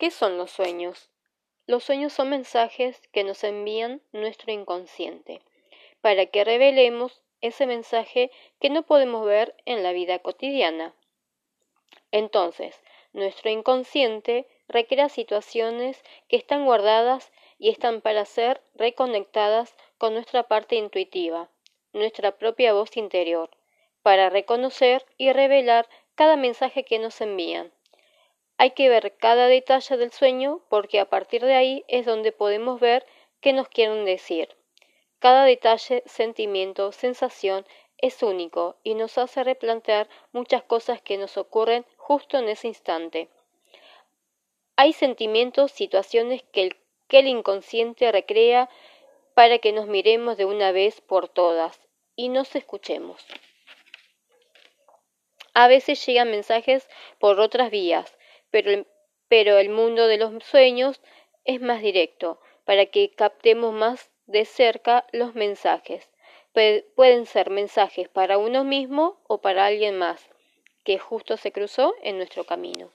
¿Qué son los sueños? Los sueños son mensajes que nos envían nuestro inconsciente para que revelemos ese mensaje que no podemos ver en la vida cotidiana. Entonces, nuestro inconsciente recrea situaciones que están guardadas y están para ser reconectadas con nuestra parte intuitiva, nuestra propia voz interior, para reconocer y revelar cada mensaje que nos envían. Hay que ver cada detalle del sueño porque a partir de ahí es donde podemos ver qué nos quieren decir. Cada detalle, sentimiento, sensación es único y nos hace replantear muchas cosas que nos ocurren justo en ese instante. Hay sentimientos, situaciones que el, que el inconsciente recrea para que nos miremos de una vez por todas y nos escuchemos. A veces llegan mensajes por otras vías, pero, pero el mundo de los sueños es más directo, para que captemos más de cerca los mensajes. pueden ser mensajes para uno mismo o para alguien más que justo se cruzó en nuestro camino.